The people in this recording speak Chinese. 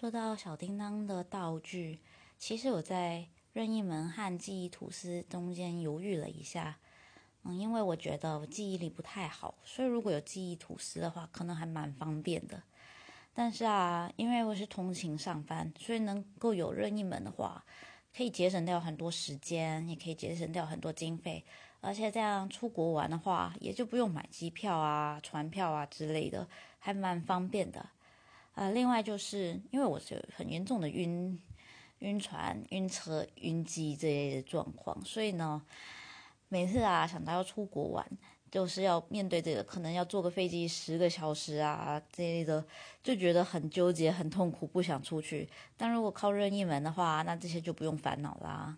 说到小叮当的道具，其实我在任意门和记忆吐司中间犹豫了一下。嗯，因为我觉得我记忆力不太好，所以如果有记忆吐司的话，可能还蛮方便的。但是啊，因为我是通勤上班，所以能够有任意门的话，可以节省掉很多时间，也可以节省掉很多经费。而且这样出国玩的话，也就不用买机票啊、船票啊之类的，还蛮方便的。啊，另外就是因为我是很严重的晕晕船、晕车、晕机这类的状况，所以呢。每次啊，想到要出国玩，就是要面对这个，可能要坐个飞机十个小时啊这类的，就觉得很纠结、很痛苦，不想出去。但如果靠任意门的话，那这些就不用烦恼啦。